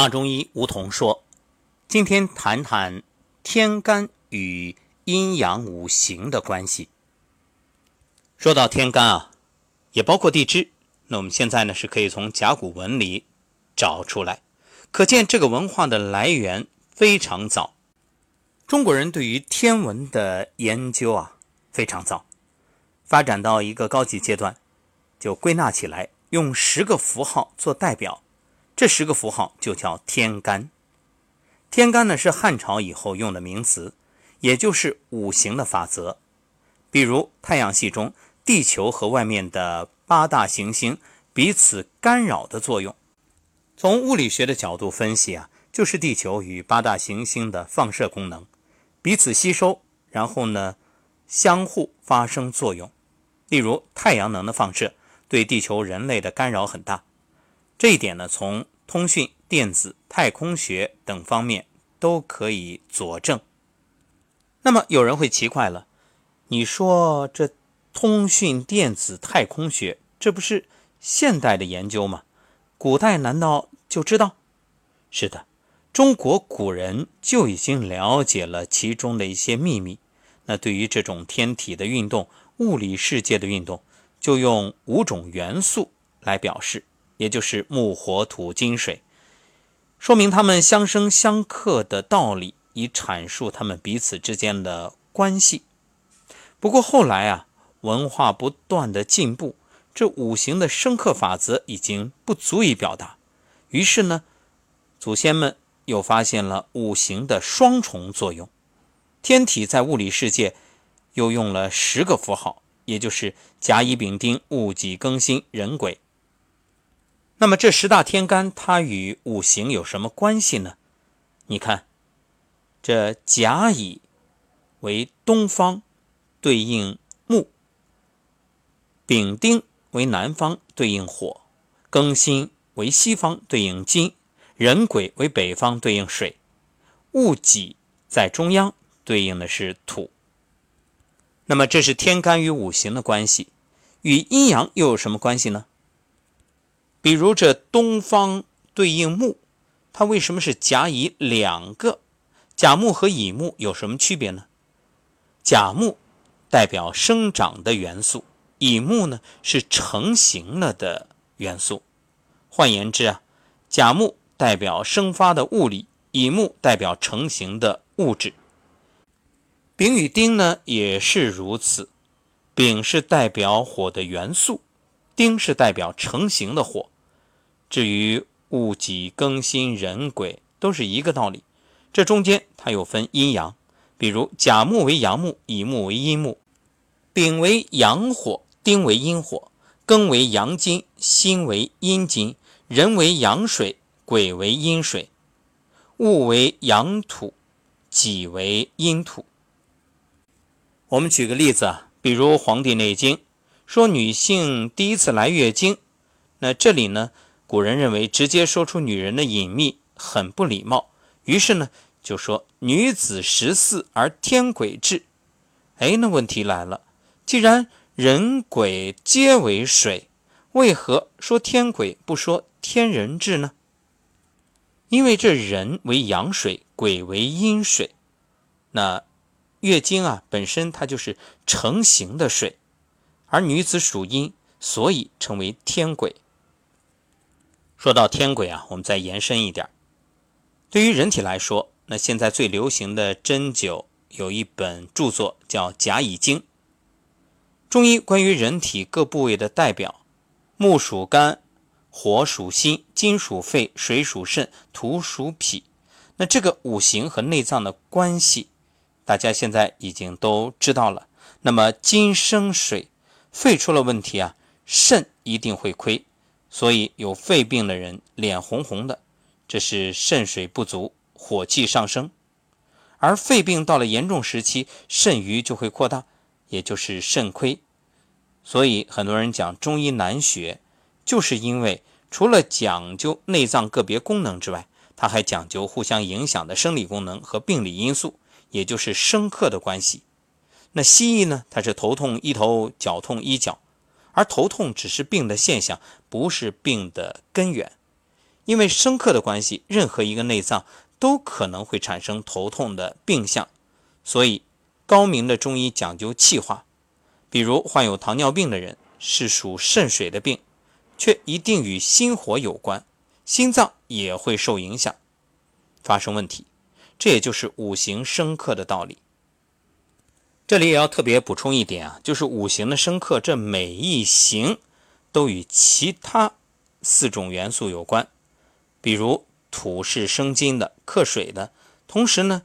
大中医吴桐说：“今天谈谈天干与阴阳五行的关系。说到天干啊，也包括地支。那我们现在呢是可以从甲骨文里找出来，可见这个文化的来源非常早。中国人对于天文的研究啊非常早，发展到一个高级阶段，就归纳起来，用十个符号做代表。”这十个符号就叫天干。天干呢是汉朝以后用的名词，也就是五行的法则。比如太阳系中，地球和外面的八大行星彼此干扰的作用。从物理学的角度分析啊，就是地球与八大行星的放射功能，彼此吸收，然后呢相互发生作用。例如太阳能的放射对地球人类的干扰很大。这一点呢，从通讯、电子、太空学等方面都可以佐证。那么有人会奇怪了，你说这通讯、电子、太空学，这不是现代的研究吗？古代难道就知道？是的，中国古人就已经了解了其中的一些秘密。那对于这种天体的运动、物理世界的运动，就用五种元素来表示。也就是木、火、土、金、水，说明他们相生相克的道理，以阐述他们彼此之间的关系。不过后来啊，文化不断的进步，这五行的生克法则已经不足以表达。于是呢，祖先们又发现了五行的双重作用。天体在物理世界又用了十个符号，也就是甲、乙、丙、丁、戊、己、庚、辛、壬、癸。那么这十大天干它与五行有什么关系呢？你看，这甲乙为东方，对应木；丙丁为南方，对应火；庚辛为西方，对应金；壬癸为北方，对应水；戊己在中央，对应的是土。那么这是天干与五行的关系，与阴阳又有什么关系呢？比如这东方对应木，它为什么是甲乙两个？甲木和乙木有什么区别呢？甲木代表生长的元素，乙木呢是成型了的元素。换言之啊，甲木代表生发的物理，乙木代表成型的物质。丙与丁呢也是如此，丙是代表火的元素。丁是代表成型的火，至于戊己庚辛壬癸都是一个道理。这中间它又分阴阳，比如甲木为阳木，乙木为阴木；丙为阳火，丁为阴火；庚为阳金，辛为阴金；壬为阳水，癸为阴水；戊为阳土，己为阴土。我们举个例子啊，比如《黄帝内经》。说女性第一次来月经，那这里呢，古人认为直接说出女人的隐秘很不礼貌，于是呢就说女子十四而天鬼至。哎，那问题来了，既然人鬼皆为水，为何说天鬼不说天人至呢？因为这人为阳水，鬼为阴水，那月经啊本身它就是成型的水。而女子属阴，所以称为天鬼。说到天癸啊，我们再延伸一点。对于人体来说，那现在最流行的针灸有一本著作叫《甲乙经》。中医关于人体各部位的代表，木属肝，火属心，金属肺，水属肾，土属脾。那这个五行和内脏的关系，大家现在已经都知道了。那么金生水。肺出了问题啊，肾一定会亏，所以有肺病的人脸红红的，这是肾水不足，火气上升。而肺病到了严重时期，肾盂就会扩大，也就是肾亏。所以很多人讲中医难学，就是因为除了讲究内脏个别功能之外，它还讲究互相影响的生理功能和病理因素，也就是生克的关系。那西医呢？它是头痛医头，脚痛医脚，而头痛只是病的现象，不是病的根源。因为生克的关系，任何一个内脏都可能会产生头痛的病象，所以高明的中医讲究气化。比如患有糖尿病的人是属肾水的病，却一定与心火有关，心脏也会受影响，发生问题。这也就是五行生克的道理。这里也要特别补充一点啊，就是五行的生克，这每一行都与其他四种元素有关。比如土是生金的，克水的，同时呢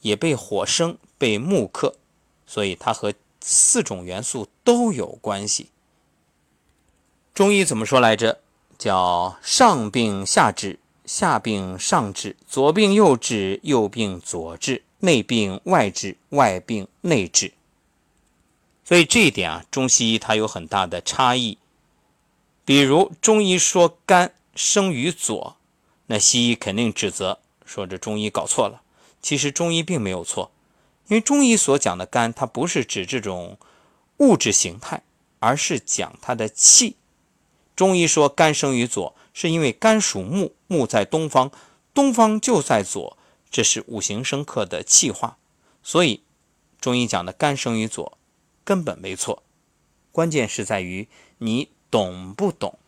也被火生，被木克，所以它和四种元素都有关系。中医怎么说来着？叫上病下治，下病上治，左病右治，右病左治，内病外治，外病内治。所以这一点啊，中西医它有很大的差异。比如中医说肝生于左。那西医肯定指责说这中医搞错了，其实中医并没有错，因为中医所讲的肝，它不是指这种物质形态，而是讲它的气。中医说肝生于左，是因为肝属木，木在东方，东方就在左，这是五行生克的气化，所以中医讲的肝生于左根本没错，关键是在于你懂不懂。